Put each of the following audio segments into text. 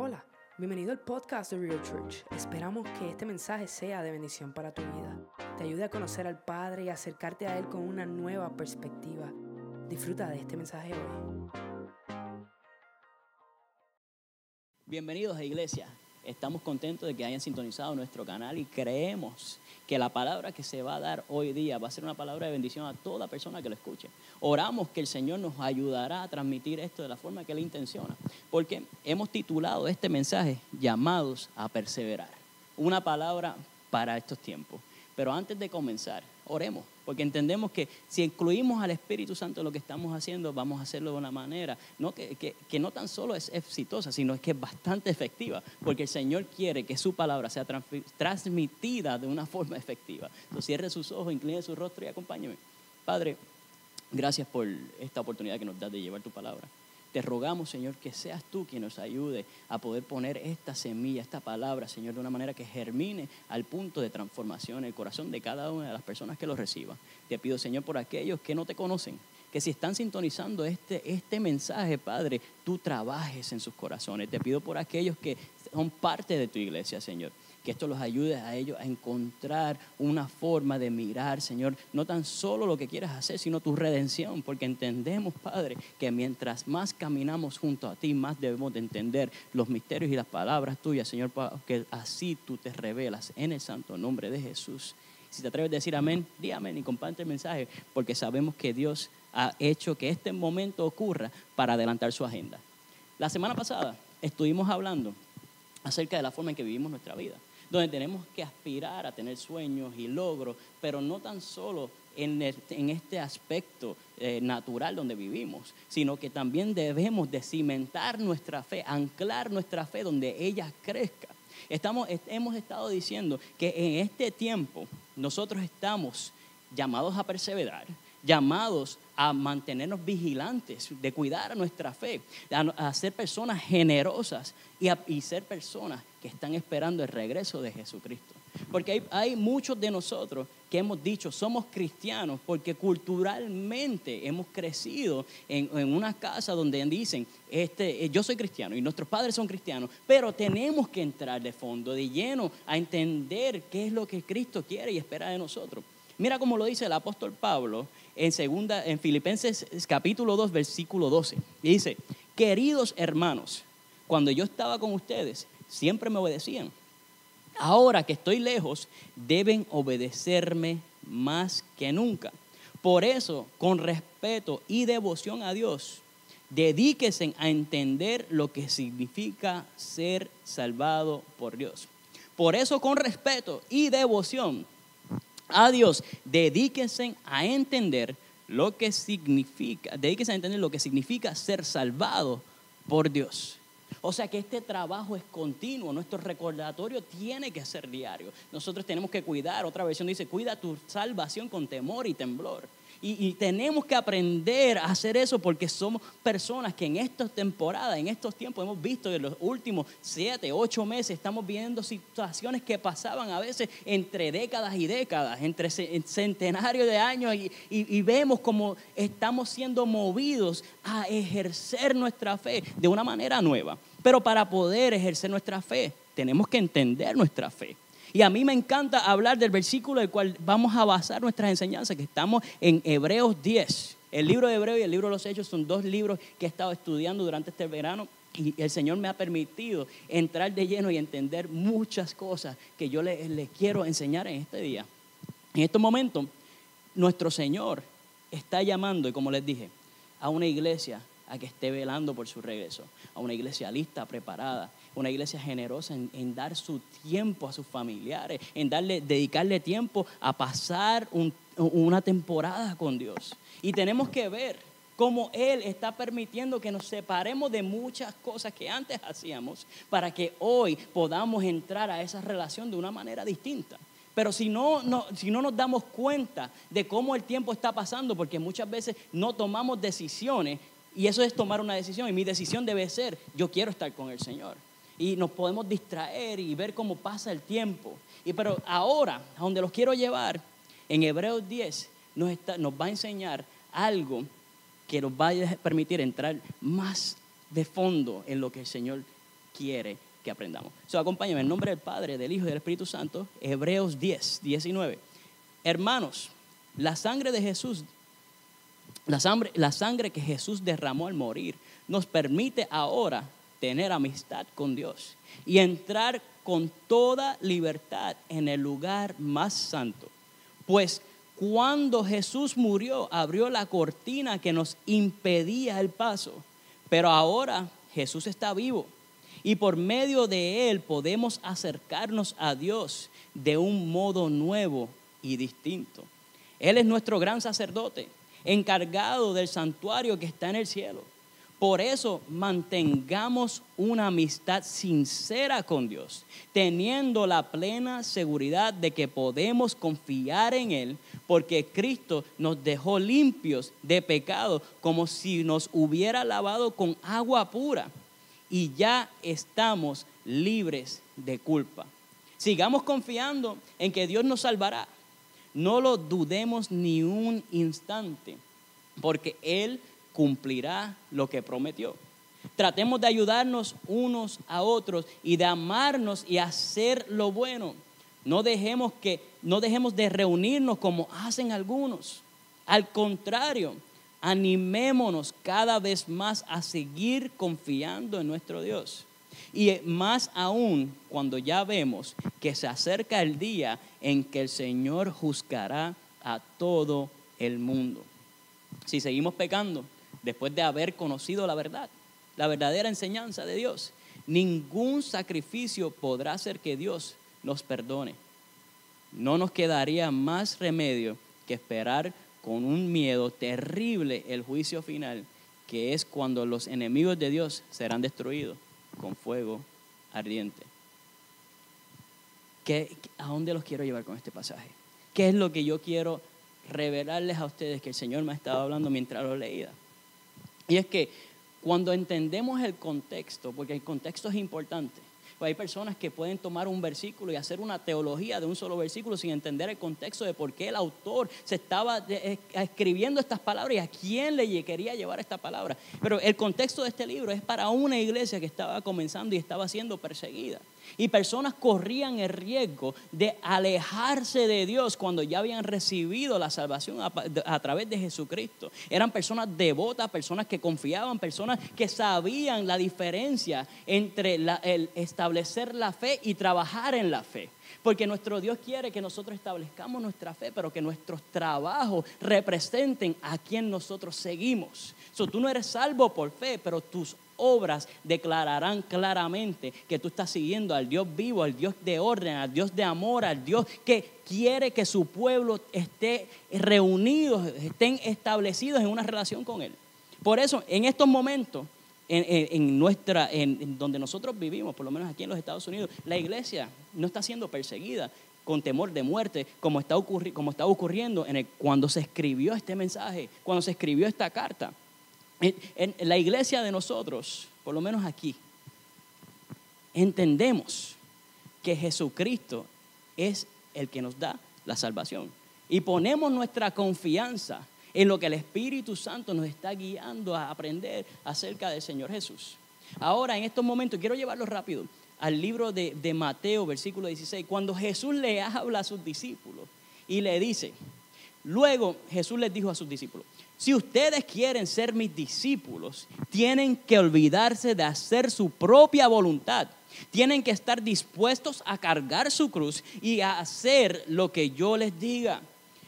Hola, bienvenido al podcast de Real Church. Esperamos que este mensaje sea de bendición para tu vida. Te ayude a conocer al Padre y acercarte a Él con una nueva perspectiva. Disfruta de este mensaje hoy. Bienvenidos a Iglesia. Estamos contentos de que hayan sintonizado nuestro canal y creemos que la palabra que se va a dar hoy día va a ser una palabra de bendición a toda persona que lo escuche. Oramos que el Señor nos ayudará a transmitir esto de la forma que Él intenciona, porque hemos titulado este mensaje llamados a perseverar. Una palabra para estos tiempos. Pero antes de comenzar, oremos, porque entendemos que si incluimos al Espíritu Santo en lo que estamos haciendo, vamos a hacerlo de una manera no que, que, no tan solo es exitosa, sino que es bastante efectiva, porque el Señor quiere que su palabra sea transmitida de una forma efectiva. Entonces cierre sus ojos, incline su rostro y acompáñeme. Padre, gracias por esta oportunidad que nos das de llevar tu palabra. Te rogamos, Señor, que seas tú quien nos ayude a poder poner esta semilla, esta palabra, Señor, de una manera que germine al punto de transformación en el corazón de cada una de las personas que lo reciban. Te pido, Señor, por aquellos que no te conocen, que si están sintonizando este, este mensaje, Padre, tú trabajes en sus corazones. Te pido por aquellos que son parte de tu iglesia, Señor que esto los ayude a ellos a encontrar una forma de mirar, Señor, no tan solo lo que quieras hacer, sino tu redención, porque entendemos, Padre, que mientras más caminamos junto a ti, más debemos de entender los misterios y las palabras tuyas, Señor, que así tú te revelas en el santo nombre de Jesús. Si te atreves a decir amén, di amén y comparte el mensaje, porque sabemos que Dios ha hecho que este momento ocurra para adelantar su agenda. La semana pasada estuvimos hablando acerca de la forma en que vivimos nuestra vida donde tenemos que aspirar a tener sueños y logros, pero no tan solo en, este aspecto eh, natural donde vivimos, sino que también debemos de cimentar nuestra fe, anclar nuestra fe donde ella crezca. Estamos, hemos estado diciendo que en este tiempo nosotros estamos llamados a perseverar, llamados a mantenernos vigilantes, de cuidar nuestra fe, a, ser personas generosas y, y, ser personas que están esperando el regreso de Jesucristo. Porque hay, muchos de nosotros que hemos dicho somos cristianos porque culturalmente hemos crecido en, en, una casa donde dicen, este, yo soy cristiano y nuestros padres son cristianos, pero tenemos que entrar de fondo, de lleno, a entender qué es lo que Cristo quiere y espera de nosotros. Mira cómo lo dice el apóstol Pablo en, segunda, en Filipenses capítulo 2, versículo 12. dice, queridos hermanos, cuando yo estaba con ustedes, siempre me obedecían. Ahora que estoy lejos, deben obedecerme más que nunca. Por eso, con respeto y devoción a Dios, dedíquense a entender lo que significa ser salvado por Dios. Por eso, con respeto y devoción, a Dios, dedíquense a entender lo que significa, dedíquense a entender lo que significa ser salvado por Dios. O sea que este trabajo es continuo, nuestro recordatorio tiene que ser diario. Nosotros tenemos que cuidar, otra versión dice, cuida tu salvación con temor y temblor. Y, tenemos que aprender a hacer eso porque somos personas que en esta temporada, en estos tiempos, hemos visto en los últimos siete, ocho meses, estamos viendo situaciones que pasaban a veces entre décadas y décadas, entre centenarios de años, y, y vemos como estamos siendo movidos a ejercer nuestra fe de una manera nueva. Pero para poder ejercer nuestra fe, tenemos que entender nuestra fe. Y a mí me encanta hablar del versículo del cual vamos a basar nuestras enseñanzas, que estamos en Hebreos 10. El libro de Hebreos y el libro de los Hechos son dos libros que he estado estudiando durante este verano y el Señor me ha permitido entrar de lleno y entender muchas cosas que yo les le quiero enseñar en este día. En este momento, nuestro Señor está llamando, y como les dije, a una iglesia a que esté velando por su regreso, a una iglesia lista, preparada, una iglesia generosa en, dar su tiempo a sus familiares, en darle, dedicarle tiempo a pasar una temporada con Dios. Y tenemos que ver cómo Él está permitiendo que nos separemos de muchas cosas que antes hacíamos para que hoy podamos entrar a esa relación de una manera distinta. Pero si no, no, si no nos damos cuenta de cómo el tiempo está pasando, porque muchas veces no tomamos decisiones, y eso es tomar una decisión, y mi decisión debe ser, yo quiero estar con el Señor y nos podemos distraer y ver cómo pasa el tiempo. Y pero ahora, a donde los quiero llevar, en Hebreos 10 nos, nos va a enseñar algo que nos va a permitir entrar más de fondo en lo que el Señor quiere que aprendamos. So, acompáñame en nombre del Padre, del Hijo y del Espíritu Santo, Hebreos 10, 19. Hermanos, la sangre de Jesús, la sangre, la sangre que Jesús derramó al morir, nos permite ahora tener amistad con Dios y entrar con toda libertad en el lugar más santo. Pues cuando Jesús murió, abrió la cortina que nos impedía el paso. Pero ahora Jesús está vivo y por medio de Él podemos acercarnos a Dios de un modo nuevo y distinto. Él es nuestro gran sacerdote, encargado del santuario que está en el cielo. Por eso mantengamos una amistad sincera con Dios, teniendo la plena seguridad de que podemos confiar en Él, porque Cristo nos dejó limpios de pecado, como si nos hubiera lavado con agua pura, y ya estamos libres de culpa. Sigamos confiando en que Dios nos salvará. No lo dudemos ni un instante, porque Él cumplirá lo que prometió. Tratemos de ayudarnos unos a otros y de amarnos y hacer lo bueno. No dejemos que no dejemos de reunirnos como hacen algunos. Al contrario, animémonos cada vez más a seguir confiando en nuestro Dios. Y más aún cuando ya vemos que se acerca el día en que el Señor juzgará a todo el mundo. Si seguimos pecando, después de haber conocido la verdad, la verdadera enseñanza de Dios. Ningún sacrificio podrá hacer que Dios nos perdone. No nos quedaría más remedio que esperar con un miedo terrible el juicio final, que es cuando los enemigos de Dios serán destruidos con fuego ardiente. ¿Qué, ¿A dónde los quiero llevar con este pasaje? ¿Qué es lo que yo quiero revelarles a ustedes que el Señor me ha estado hablando mientras lo leía? Y es que cuando entendemos el contexto, porque el contexto es importante, pues hay personas que pueden tomar un versículo y hacer una teología de un solo versículo sin entender el contexto de por qué el autor se estaba eh, escribiendo estas palabras y a quién le quería llevar esta palabra. Pero el contexto de este libro es para una iglesia que estaba comenzando y estaba siendo perseguida. Y personas corrían el riesgo de alejarse de Dios cuando ya habían recibido la salvación a, través de Jesucristo. Eran personas devotas, personas que confiaban, personas que sabían la diferencia entre el establecer la fe y trabajar en la fe. Porque nuestro Dios quiere que nosotros establezcamos nuestra fe, pero que nuestros trabajos representen a quien nosotros seguimos. So, tú no eres salvo por fe, pero tus obras declararán claramente que tú estás siguiendo al Dios vivo, al Dios de orden, al Dios de amor, al Dios que quiere que su pueblo esté reunido, estén establecidos en una relación con Él. Por eso, en estos momentos, en, nuestra, en, donde nosotros vivimos, por lo menos aquí en los Estados Unidos, la iglesia no está siendo perseguida con temor de muerte, como está, como está ocurriendo en el, cuando se escribió este mensaje, cuando se escribió esta carta. En, la iglesia de nosotros, por lo menos aquí, entendemos que Jesucristo es el que nos da la salvación. Y ponemos nuestra confianza en lo que el Espíritu Santo nos está guiando a aprender acerca del Señor Jesús. Ahora, en estos momentos, quiero llevarlo rápido al libro de, de Mateo, versículo 16, cuando Jesús le habla a sus discípulos y le dice, luego Jesús les dijo a sus discípulos, si ustedes quieren ser mis discípulos, tienen que olvidarse de hacer su propia voluntad. Tienen que estar dispuestos a cargar su cruz y a hacer lo que yo les diga.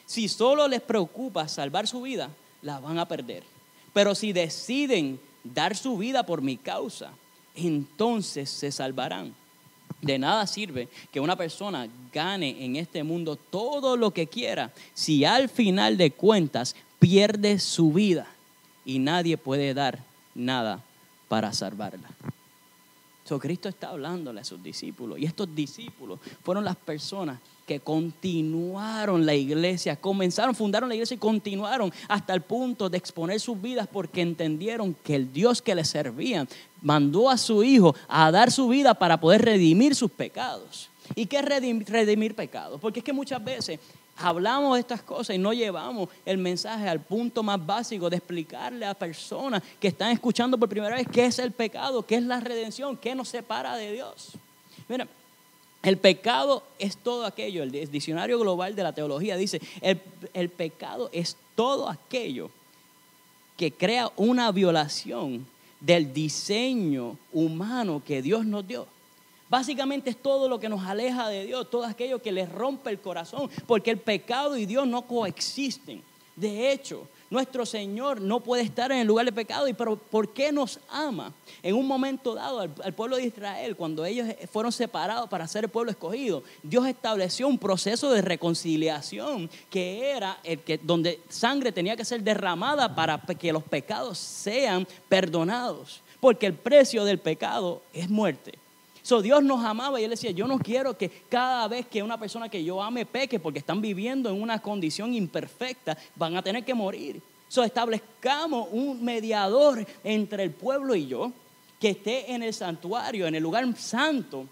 Si solo les preocupa salvar su vida, la van a perder. Pero si deciden dar su vida por mi causa, entonces se salvarán. De nada sirve que una persona gane en este mundo todo lo que quiera si al final de cuentas pierde su vida y nadie puede dar nada para salvarla. So, Cristo está hablándole a sus discípulos y estos discípulos fueron las personas que continuaron la iglesia, comenzaron, fundaron la iglesia y continuaron hasta el punto de exponer sus vidas porque entendieron que el Dios que les servían mandó a su Hijo a dar su vida para poder redimir sus pecados. ¿Y qué es redimir pecados? Porque es que muchas veces hablamos de estas cosas y no llevamos el mensaje al punto más básico de explicarle a personas que están escuchando por primera vez qué es el pecado, qué es la redención, qué nos separa de Dios. Mira, el pecado es todo aquello, el diccionario global de la teología dice, el, el pecado es todo aquello que crea una violación del diseño humano que Dios nos dio. Básicamente es todo lo que nos aleja de Dios, todo aquello que le rompe el corazón, porque el pecado y Dios no coexisten. De hecho, nuestro Señor no puede estar en el lugar de pecado. ¿Y pero por qué nos ama? En un momento dado al, pueblo de Israel, cuando ellos fueron separados para ser el pueblo escogido, Dios estableció un proceso de reconciliación que era el que donde sangre tenía que ser derramada para que los pecados sean perdonados, porque el precio del pecado es muerte. So, Dios nos amaba y Él decía, yo no quiero que cada vez que una persona que yo ame peque porque están viviendo en una condición imperfecta, van a tener que morir. So, establezcamos un mediador entre el pueblo y yo que esté en el santuario, en el lugar santo,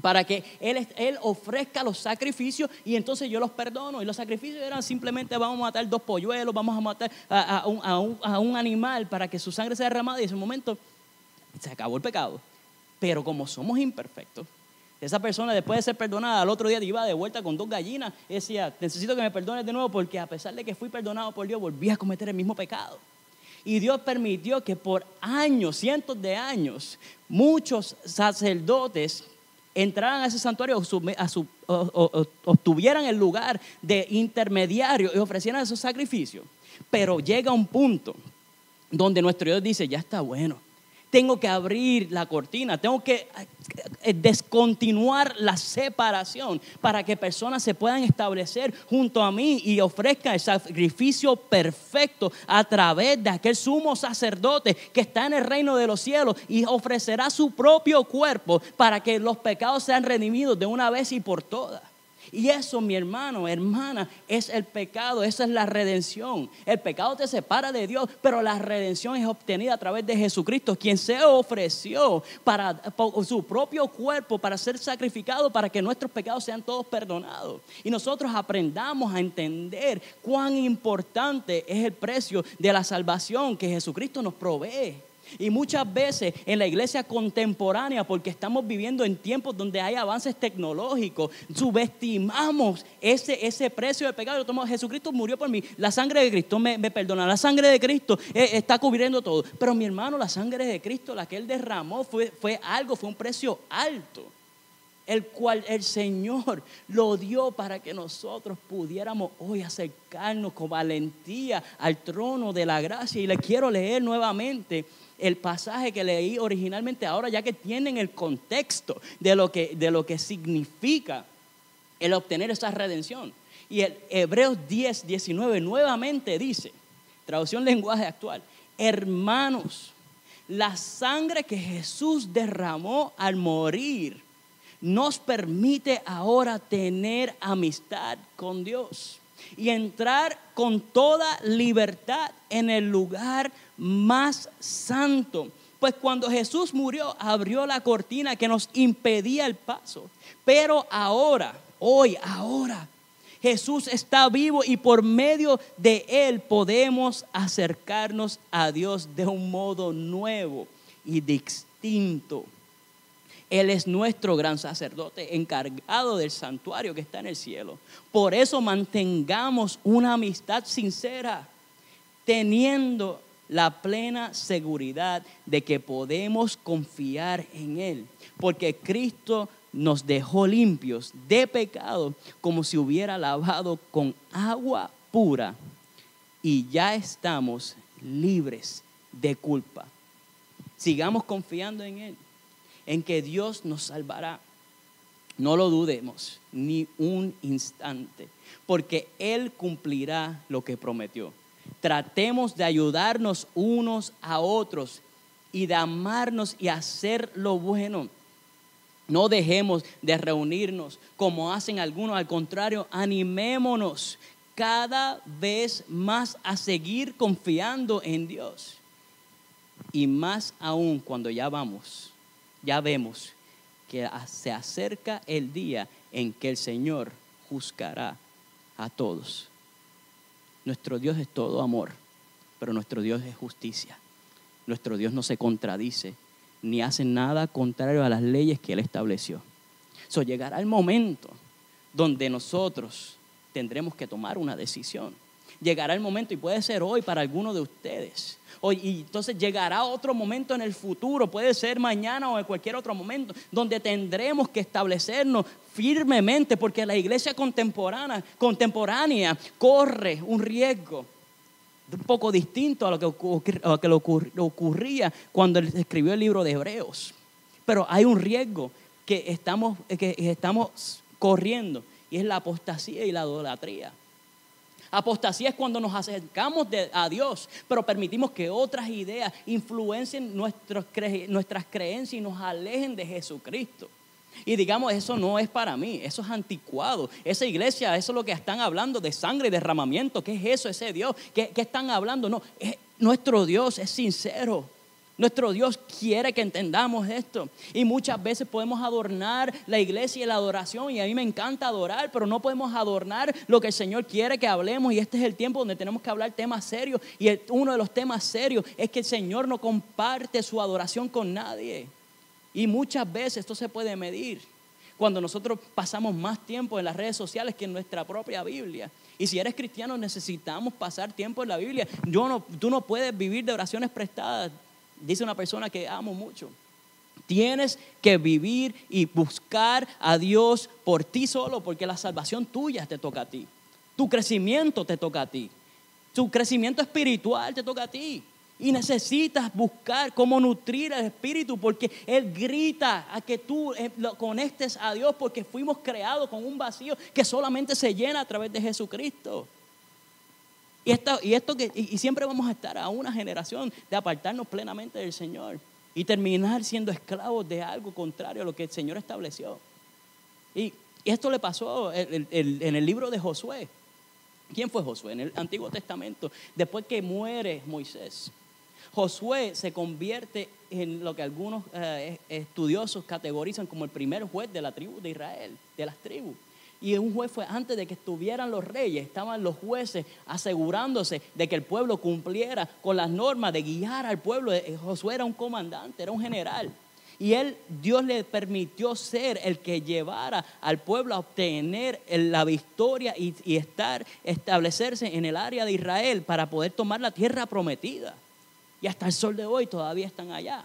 para que él, él, ofrezca los sacrificios y entonces yo los perdono. Y los sacrificios eran simplemente vamos a matar dos polluelos, vamos a matar a, un, a un, animal para que su sangre sea derramada y en ese momento se acabó el pecado. Pero como somos imperfectos, esa persona después de ser perdonada, al otro día iba de vuelta con dos gallinas y decía, necesito que me perdones de nuevo porque a pesar de que fui perdonado por Dios, volví a cometer el mismo pecado. Y Dios permitió que por años, cientos de años, muchos sacerdotes entraran a ese santuario, obtuvieran el lugar de intermediario y ofrecieran esos sacrificios. Pero llega un punto donde nuestro Dios dice, ya está bueno tengo que abrir la cortina, tengo que eh, descontinuar la separación para que personas se puedan establecer junto a mí y ofrezcan el sacrificio perfecto a través de aquel sumo sacerdote que está en el reino de los cielos y ofrecerá su propio cuerpo para que los pecados sean redimidos de una vez y por todas. Y eso, mi hermano, hermana, es el pecado, esa es la redención. El pecado te separa de Dios, pero la redención es obtenida a través de Jesucristo, quien se ofreció para su propio cuerpo para ser sacrificado para que nuestros pecados sean todos perdonados. Y nosotros aprendamos a entender cuán importante es el precio de la salvación que Jesucristo nos provee. Y muchas veces en la iglesia contemporánea, porque estamos viviendo en tiempos donde hay avances tecnológicos, subestimamos ese, ese precio del pecado. Jesucristo murió por mí, la sangre de Cristo me, perdona, la sangre de Cristo eh, está cubriendo todo. Pero mi hermano, la sangre de Cristo, la que Él derramó, fue, fue algo, fue un precio alto el cual el Señor lo dio para que nosotros pudiéramos hoy acercarnos con valentía al trono de la gracia. Y le quiero leer nuevamente el pasaje que leí originalmente ahora, ya que tienen el contexto de lo que, de lo que significa el obtener esa redención. Y el Hebreos 10, 19 nuevamente dice, traducción lenguaje actual, hermanos, la sangre que Jesús derramó al morir nos permite ahora tener amistad con Dios y entrar con toda libertad en el lugar más santo. Pues cuando Jesús murió, abrió la cortina que nos impedía el paso. Pero ahora, hoy, ahora, Jesús está vivo y por medio de Él podemos acercarnos a Dios de un modo nuevo y distinto. Él es nuestro gran sacerdote encargado del santuario que está en el cielo. Por eso mantengamos una amistad sincera, teniendo la plena seguridad de que podemos confiar en Él, porque Cristo nos dejó limpios de pecado como si hubiera lavado con agua pura y ya estamos libres de culpa. Sigamos confiando en Él, en que Dios nos salvará. No lo dudemos ni un instante, porque Él cumplirá lo que prometió. Tratemos de ayudarnos unos a otros y de amarnos y hacer lo bueno. No dejemos de reunirnos como hacen algunos, al contrario, animémonos cada vez más a seguir confiando en Dios. Y más aún cuando ya vamos, ya vemos que se acerca el día en que el Señor juzgará a todos. Nuestro Dios es todo amor, pero nuestro Dios es justicia. Nuestro Dios no se contradice ni hace nada contrario a las leyes que Él estableció. So, llegará el momento donde nosotros tendremos que tomar una decisión. Llegará el momento, y puede ser hoy para alguno de ustedes. Hoy, y entonces llegará otro momento en el futuro, puede ser mañana o en cualquier otro momento, donde tendremos que establecernos firmemente, porque la iglesia contemporánea, contemporánea corre un riesgo un poco distinto a lo que, que ocurría cuando escribió el libro de Hebreos. Pero hay un riesgo que estamos, que estamos corriendo y es la apostasía y la idolatría. Apostasía es cuando nos acercamos a Dios, pero permitimos que otras ideas influencien nuestras creencias y nos alejen de Jesucristo. Y digamos, eso no es para mí, eso es anticuado. Esa iglesia, eso es lo que están hablando de sangre y derramamiento. ¿Qué es eso, ese Dios? ¿Qué, están hablando? No, nuestro Dios es sincero. Nuestro Dios quiere que entendamos esto. Y muchas veces podemos adornar la iglesia y la adoración. Y a mí me encanta adorar, pero no podemos adornar lo que el Señor quiere que hablemos. Y este es el tiempo donde tenemos que hablar temas serios. Y uno de los temas serios es que el Señor no comparte su adoración con nadie. Y muchas veces esto se puede medir cuando nosotros pasamos más tiempo en las redes sociales que en nuestra propia Biblia. Y si eres cristiano necesitamos pasar tiempo en la Biblia. Yo no, tú no puedes vivir de oraciones prestadas dice una persona que amo mucho. Tienes que vivir y buscar a Dios por ti solo, porque la salvación tuya te toca a ti. Tu crecimiento te toca a ti. Tu crecimiento espiritual te toca a ti. Y necesitas buscar cómo nutrir el espíritu, porque Él grita a que tú eh, lo conectes a Dios, porque fuimos creados con un vacío que solamente se llena a través de Jesucristo. Y, esto, y, esto que, y siempre vamos a estar a una generación de apartarnos plenamente del Señor y terminar siendo esclavos de algo contrario a lo que el Señor estableció. Y, esto le pasó en, el libro de Josué. ¿Quién fue Josué? En el Antiguo Testamento, después que muere Moisés. Josué se convierte en lo que algunos eh, estudiosos categorizan como el primer juez de la tribu de Israel, de las tribus. Y un juez fue antes de que estuvieran los reyes, estaban los jueces asegurándose de que el pueblo cumpliera con las normas de guiar al pueblo. Eh, Josué era un comandante, era un general. Y él, Dios le permitió ser el que llevara al pueblo a obtener la victoria y, y estar, establecerse en el área de Israel para poder tomar la tierra prometida. Y hasta el sol de hoy todavía están allá.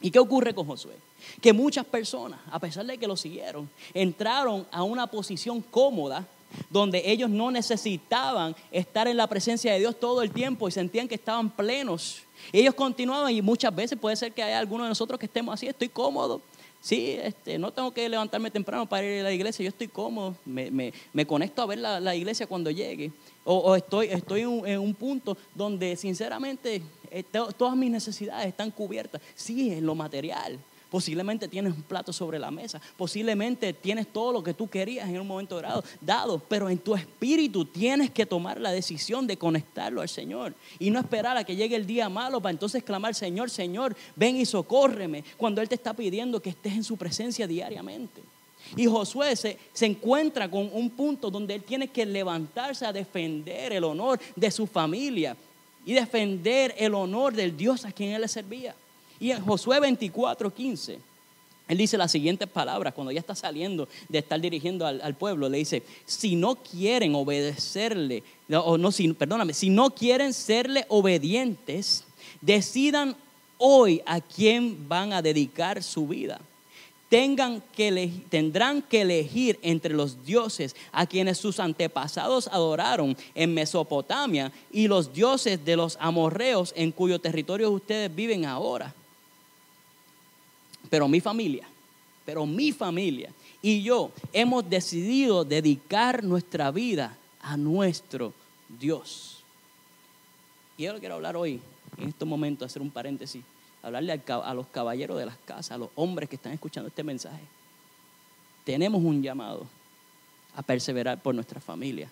¿Y qué ocurre con Josué? Que muchas personas, a pesar de que lo siguieron, entraron a una posición cómoda donde ellos no necesitaban estar en la presencia de Dios todo el tiempo y sentían que estaban plenos. ellos continuaban y muchas veces puede ser que haya algunos de nosotros que estemos así, estoy cómodo. Sí, este, no tengo que levantarme temprano para ir a la iglesia, yo estoy cómodo, me, conecto a ver la, iglesia cuando llegue. O, estoy, estoy en un punto donde sinceramente todas mis necesidades están cubiertas. Sí, en lo material. Posiblemente tienes un plato sobre la mesa. Posiblemente tienes todo lo que tú querías en un momento dado, dado. Pero en tu espíritu tienes que tomar la decisión de conectarlo al Señor. Y no esperar a que llegue el día malo para entonces clamar, Señor, Señor, ven y socórreme. Cuando Él te está pidiendo que estés en su presencia diariamente. Y Josué se, se, encuentra con un punto donde él tiene que levantarse a defender el honor de su familia y defender el honor del Dios a quien él le servía. Y en Josué 24, 15, él dice las siguientes palabras, cuando ya está saliendo de estar dirigiendo al, pueblo, le dice, si no quieren obedecerle, o no, si, perdóname, si no quieren serle obedientes, decidan hoy a quién van a dedicar su vida tengan que tendrán que elegir entre los dioses a quienes sus antepasados adoraron en Mesopotamia y los dioses de los amorreos en cuyo territorio ustedes viven ahora. Pero mi familia, pero mi familia y yo hemos decidido dedicar nuestra vida a nuestro Dios. Y yo quiero hablar hoy, en este momento, hacer un paréntesis hablarle a los caballeros de las casas, a los hombres que están escuchando este mensaje. Tenemos un llamado a perseverar por nuestra familia.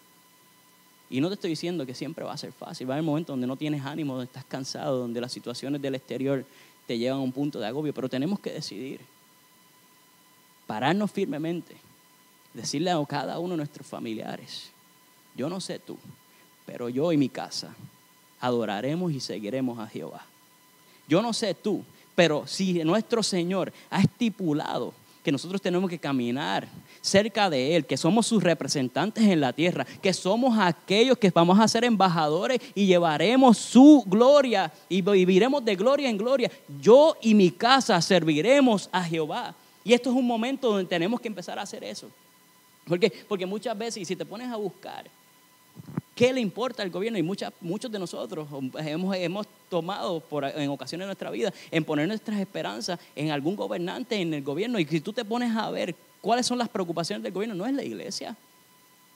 Y no te estoy diciendo que siempre va a ser fácil. Va a haber momentos donde no tienes ánimo, donde estás cansado, donde las situaciones del exterior te llevan a un punto de agobio. Pero tenemos que decidir. Pararnos firmemente. Decirle a cada uno de nuestros familiares yo no sé tú, pero yo y mi casa adoraremos y seguiremos a Jehová. Yo no sé tú, pero si nuestro Señor ha estipulado que nosotros tenemos que caminar cerca de Él, que somos sus representantes en la tierra, que somos aquellos que vamos a ser embajadores y llevaremos su gloria y viviremos de gloria en gloria. Yo y mi casa serviremos a Jehová. Y esto es un momento donde tenemos que empezar a hacer eso. Porque, porque muchas veces, si te pones a buscar, ¿Qué le importa al gobierno? Y muchos de nosotros hemos, hemos tomado por, en ocasiones de nuestra vida en poner nuestras esperanzas en algún gobernante, en el gobierno. Y si tú te pones a ver cuáles son las preocupaciones del gobierno, no es la iglesia,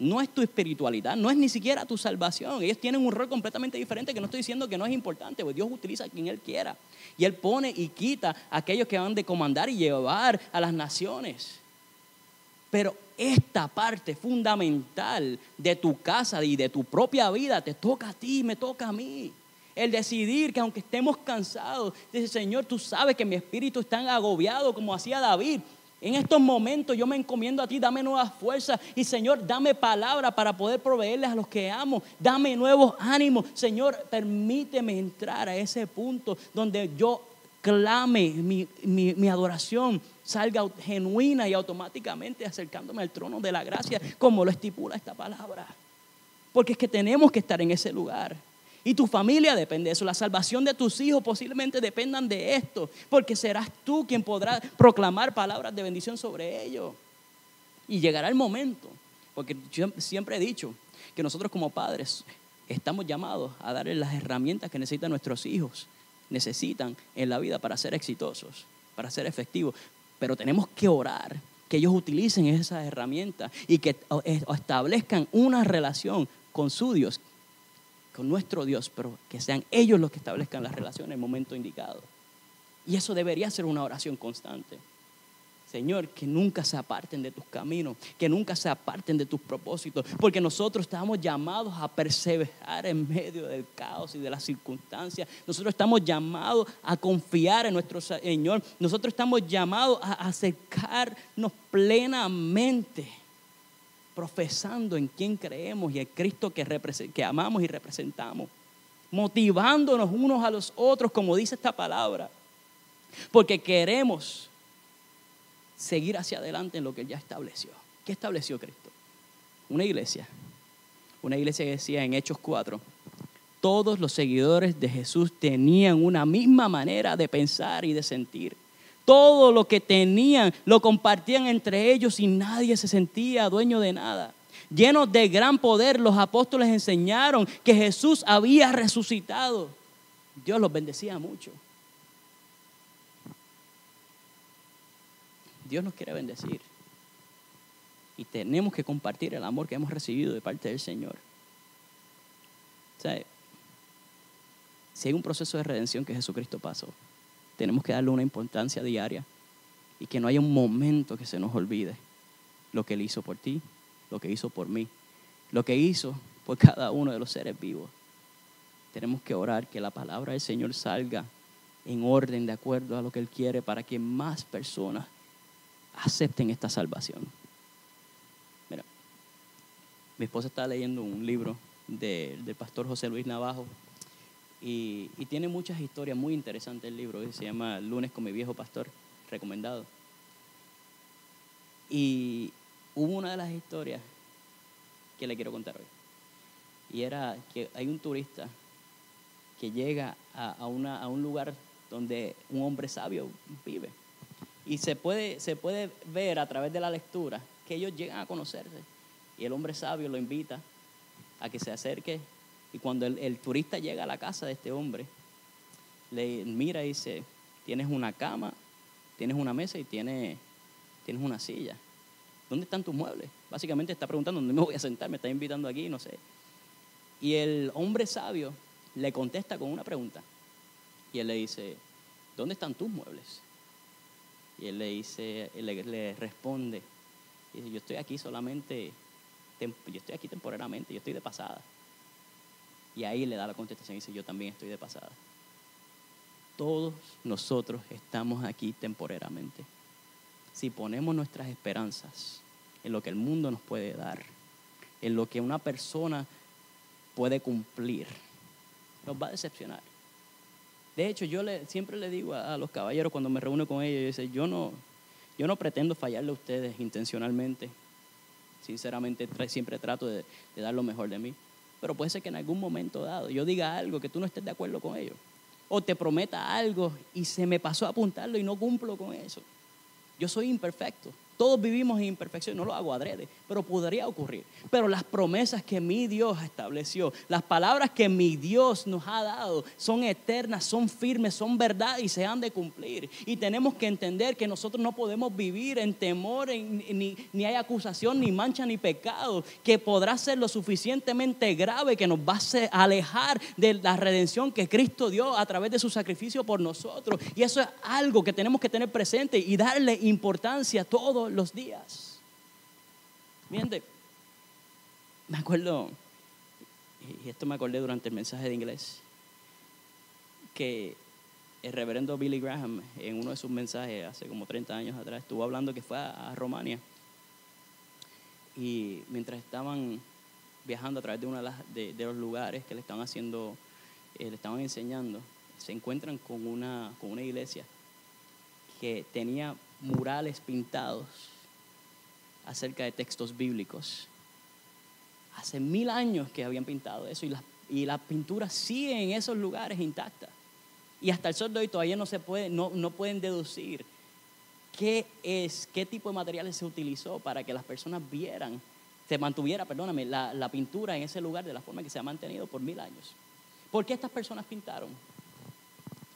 no es tu espiritualidad, no es ni siquiera tu salvación. Ellos tienen un rol completamente diferente que no estoy diciendo que no es importante, porque Dios utiliza a quien Él quiera. Y Él pone y quita a aquellos que van de comandar y llevar a las naciones. Pero esta parte fundamental de tu casa y de tu propia vida te toca a ti, me toca a mí. El decidir que aunque estemos cansados, dice Señor, tú sabes que mi espíritu está agobiado como hacía David. En estos momentos yo me encomiendo a ti, dame nuevas fuerzas y Señor, dame palabra para poder proveerles a los que amo, dame nuevos ánimos. Señor, permíteme entrar a ese punto donde yo clame mi, mi adoración salga genuina y automáticamente acercándome al trono de la gracia, como lo estipula esta palabra. Porque es que tenemos que estar en ese lugar. Y tu familia depende de eso. La salvación de tus hijos posiblemente dependan de esto. Porque serás tú quien podrá proclamar palabras de bendición sobre ellos. Y llegará el momento. Porque yo siempre he dicho que nosotros como padres estamos llamados a darles las herramientas que necesitan nuestros hijos. Necesitan en la vida para ser exitosos, para ser efectivos. Pero tenemos que orar que ellos utilicen esas herramientas y que establezcan una relación con su Dios, con nuestro Dios, pero que sean ellos los que establezcan la relación en el momento indicado. Y eso debería ser una oración constante. Señor, que nunca se aparten de tus caminos, que nunca se aparten de tus propósitos, porque nosotros estamos llamados a perseverar en medio del caos y de las circunstancias. Nosotros estamos llamados a confiar en nuestro Señor. Nosotros estamos llamados a acercarnos plenamente, profesando en quién creemos y el Cristo que, que amamos y representamos, motivándonos unos a los otros, como dice esta palabra, porque queremos seguir hacia adelante en lo que ya estableció. ¿Qué estableció Cristo? Una iglesia. Una iglesia que decía en Hechos 4, todos los seguidores de Jesús tenían una misma manera de pensar y de sentir. Todo lo que tenían lo compartían entre ellos y nadie se sentía dueño de nada. Llenos de gran poder, los apóstoles enseñaron que Jesús había resucitado. Dios los bendecía mucho. Dios nos quiere bendecir. Y tenemos que compartir el amor que hemos recibido de parte del Señor. Si hay un proceso de redención que Jesucristo pasó, tenemos que darle una importancia diaria y que no haya un momento que se nos olvide lo que Él hizo por ti, lo que hizo por mí, lo que hizo por cada uno de los seres vivos. Tenemos que orar que la palabra del Señor salga en orden de acuerdo a lo que Él quiere para que más personas acepten esta salvación. Mira, mi esposa está leyendo un libro del pastor José Luis Navajo y, tiene muchas historias muy interesantes el libro, se llama Lunes con mi viejo pastor, recomendado. Y hubo una de las historias que le quiero contar hoy. Y era que hay un turista que llega a, una, a un lugar donde un hombre sabio vive. Y se puede, se puede ver a través de la lectura que ellos llegan a conocerse. Y el hombre sabio lo invita a que se acerque. Y cuando el, turista llega a la casa de este hombre, le mira y dice, tienes una cama, tienes una mesa y tienes, tienes una silla. ¿Dónde están tus muebles? Básicamente está preguntando dónde me voy a sentar, me está invitando aquí, no sé. Y el hombre sabio le contesta con una pregunta. Y él le dice, ¿dónde están tus muebles? Y él le dice, le, responde, dice, yo estoy aquí solamente, yo estoy aquí temporalmente, yo estoy de pasada. Y ahí le da la contestación y dice, yo también estoy de pasada. Todos nosotros estamos aquí temporalmente. Si ponemos nuestras esperanzas en lo que el mundo nos puede dar, en lo que una persona puede cumplir, nos va a decepcionar. De hecho, yo siempre le digo a, los caballeros cuando me reúno con ellos, yo, no, yo no pretendo fallarle a ustedes intencionalmente. Sinceramente, siempre trato de, dar lo mejor de mí. Pero puede ser que en algún momento dado yo diga algo que tú no estés de acuerdo con ello. O te prometa algo y se me pasó a apuntarlo y no cumplo con eso. Yo soy imperfecto. Todos vivimos en imperfección, no lo hago adrede, pero podría ocurrir. Pero las promesas que mi Dios estableció, las palabras que mi Dios nos ha dado, son eternas, son firmes, son verdad y se han de cumplir. Y tenemos que entender que nosotros no podemos vivir en temor, ni, ni hay acusación, ni mancha, ni pecado, que podrá ser lo suficientemente grave que nos va a alejar de la redención que Cristo dio a través de su sacrificio por nosotros. Y eso es algo que tenemos que tener presente y darle importancia los días. Miren, me acuerdo, y esto me acordé durante el mensaje de inglés, que el reverendo Billy Graham en uno de sus mensajes hace como 30 años atrás estuvo hablando que fue a, a Romania y mientras estaban viajando a través de uno de los lugares que le estaban haciendo, eh, le estaban enseñando, se encuentran con una, con una iglesia que tenía murales pintados acerca de textos bíblicos. Hace mil años que habían pintado eso y las, y las pinturas siguen en esos lugares intactas. Y hasta el sol de hoy todavía no se puede, no, no pueden deducir qué es, qué tipo de materiales se utilizó para que las personas vieran, se mantuviera, perdóname, la, la pintura en ese lugar de la forma que se ha mantenido por mil años. ¿Por qué estas personas pintaron?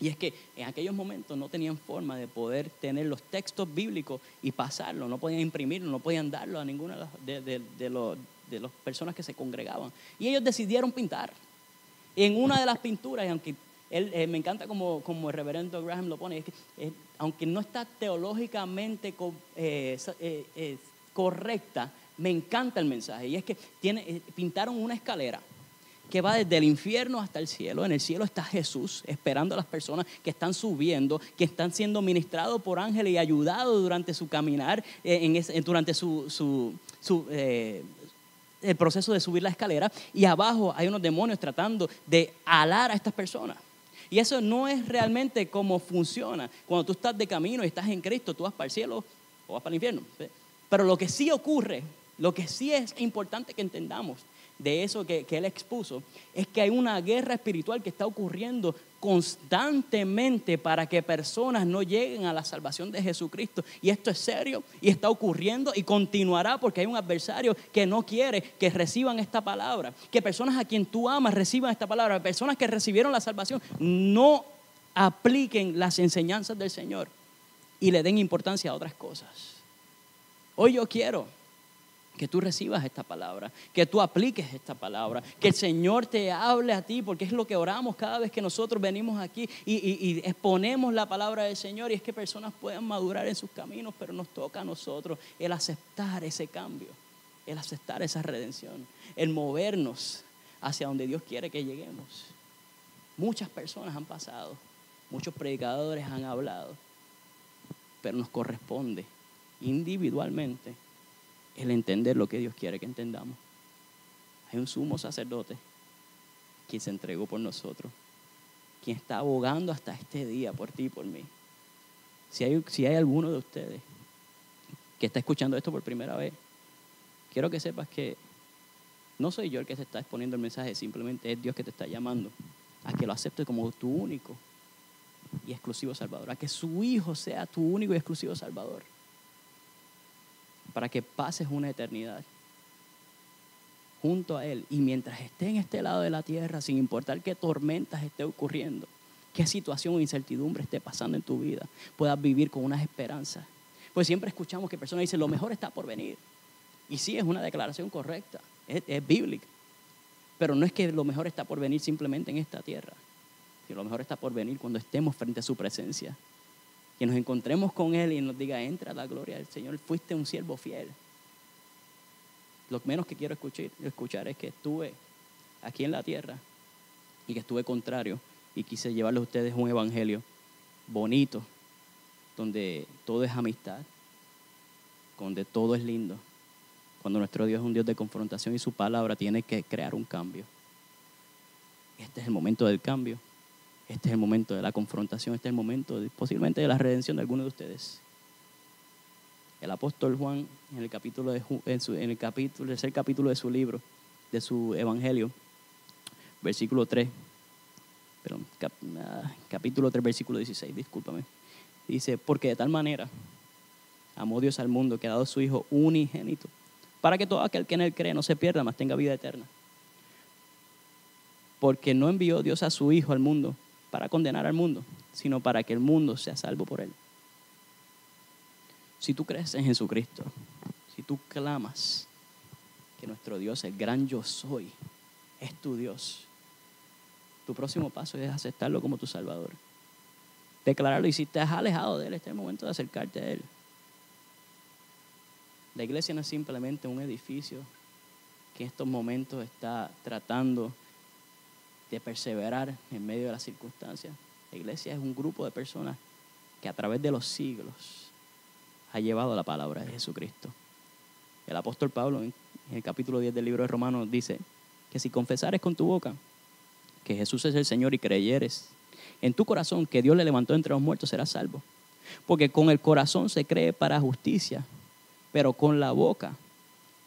Y es que en aquellos momentos no tenían forma de poder tener los textos bíblicos y pasarlo, no podían imprimirlo, no podían darlo a ninguna de de, de- los- de las personas que se congregaban. Y ellos decidieron pintar. En una de las pinturas, y aunque él, eh, me encanta como, como el reverendo Graham lo pone, es que eh, aunque no está teológicamente eh, correcta, me encanta el mensaje. Y es que tiene, pintaron una escalera que va desde el infierno hasta el cielo. En el cielo está Jesús esperando a las personas que están subiendo, que están siendo ministrados por ángeles y ayudados durante su caminar, eh, ese- durante su, eh, el proceso de subir la escalera. Y abajo hay unos demonios tratando de alar a estas personas. Y eso no es realmente cómo funciona. Cuando tú estás de camino y estás en Cristo, tú vas para el cielo o vas para el infierno. Pero lo que sí ocurre, lo que sí es importante que entendamos de eso que, él expuso, es que hay una guerra espiritual que está ocurriendo constantemente para que personas no lleguen a la salvación de Jesucristo. Y esto es serio y está ocurriendo y continuará porque hay un adversario que no quiere que reciban esta palabra. Que personas a quien tú amas reciban esta palabra. Personas que recibieron la salvación no apliquen las enseñanzas del Señor y le den importancia a otras cosas. Hoy yo quiero que tú recibas esta palabra, que tú apliques esta palabra, que el Señor te hable a ti, porque es lo que oramos cada vez que nosotros venimos aquí y, exponemos la palabra del Señor y es que personas puedan madurar en sus caminos, pero nos toca a nosotros el aceptar ese cambio, el aceptar esa redención, el movernos hacia donde Dios quiere que lleguemos. Muchas personas han pasado, muchos predicadores han hablado, pero nos corresponde individualmente el entender lo que Dios quiere que entendamos. Hay un sumo sacerdote quien se entregó por nosotros, quien está abogando hasta este día por ti y por mí. Si hay, si hay alguno de ustedes que está escuchando esto por primera vez, quiero que sepas que no soy yo el que te está exponiendo el mensaje, simplemente es Dios que te está llamando a que lo aceptes como tu único y exclusivo Salvador, a que su Hijo sea tu único y exclusivo Salvador para que pases una eternidad junto a Él. Y mientras esté en este lado de la tierra, sin importar qué tormentas esté ocurriendo, qué situación o incertidumbre esté pasando en tu vida, puedas vivir con unas esperanzas. Pues siempre escuchamos que personas dicen, lo mejor está por venir. Y sí, es una declaración correcta, es, bíblica. Pero no es que lo mejor está por venir simplemente en esta tierra, sino lo mejor está por venir cuando estemos frente a su presencia que nos encontremos con Él y nos diga, entra a la gloria del Señor, fuiste un siervo fiel. Lo menos que quiero escuchar, escuchar es que estuve aquí en la tierra y que estuve contrario y quise llevarles a ustedes un evangelio bonito, donde todo es amistad, donde todo es lindo, Cuando nuestro Dios es un Dios de confrontación y su palabra tiene que crear un cambio. Este es el momento del cambio. Este es el momento de la confrontación. Este es el momento posiblemente de la redención de algunos de ustedes. El apóstol Juan, en el capítulo, de, en, el capítulo, tercer capítulo de su libro, de su evangelio, versículo 3, perdón, ah, capítulo 3, versículo 16, discúlpame. Dice, porque de tal manera amó Dios al mundo que ha dado su Hijo unigénito, para que todo aquel que en él cree no se pierda, mas tenga vida eterna. Porque no envió Dios a su Hijo al mundo para condenar al mundo, sino para que el mundo sea salvo por él. Si tú crees en Jesucristo, si tú clamas que nuestro Dios, el gran yo soy, es tu Dios, tu próximo paso es aceptarlo como tu Salvador. Declararlo y si te alejado de Él, este es el momento de acercarte a Él. La iglesia no es simplemente un edificio que en estos momentos está tratando de perseverar en medio de las circunstancias. La iglesia es un grupo de personas que a través de los siglos ha llevado la palabra de Jesucristo. El apóstol Pablo en el capítulo 10 del libro de Romanos dice que si confesares con tu boca que Jesús es el Señor y creyeres en tu corazón que Dios le levantó entre los muertos, serás salvo. Porque con el corazón se cree para justicia, pero con la boca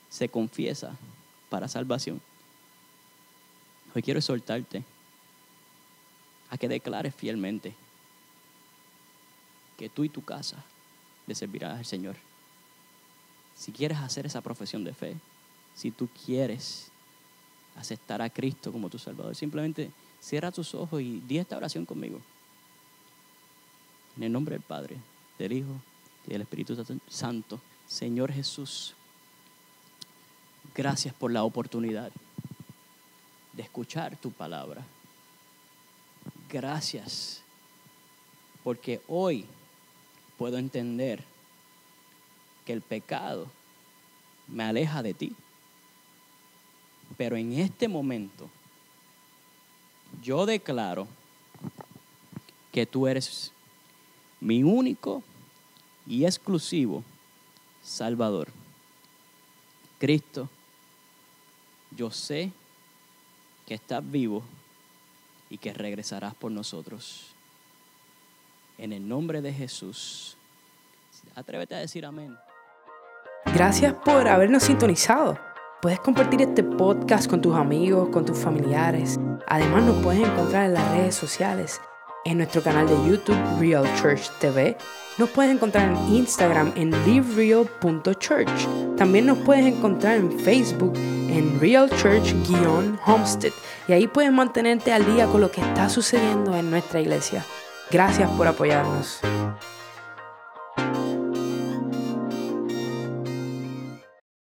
se confiesa para salvación. Hoy quiero exhortarte a que declares fielmente que tú y tu casa le servirás al Señor. Si quieres hacer esa profesión de fe, si tú quieres aceptar a Cristo como tu Salvador, simplemente cierra tus ojos y di esta oración conmigo. En el nombre del Padre, del Hijo y del Espíritu Santo, Señor Jesús, gracias por la oportunidad de escuchar tu palabra. Gracias porque hoy puedo entender que el pecado me aleja de ti. Pero en este momento yo declaro que tú eres mi único y exclusivo Salvador. Cristo, yo sé que estás vivo y que regresarás por nosotros. En el nombre de Jesús, atrévete a decir amén. Gracias por habernos sintonizado. Puedes compartir este podcast con tus amigos, con tus familiares. Además nos puedes encontrar en las redes sociales, en nuestro canal de YouTube Real Church TV. Nos puedes encontrar en Instagram en livereal.church. También nos puedes encontrar en Facebook en Real Church-Homestead. Y ahí puedes mantenerte al día con lo que está sucediendo en nuestra iglesia. Gracias por apoyarnos.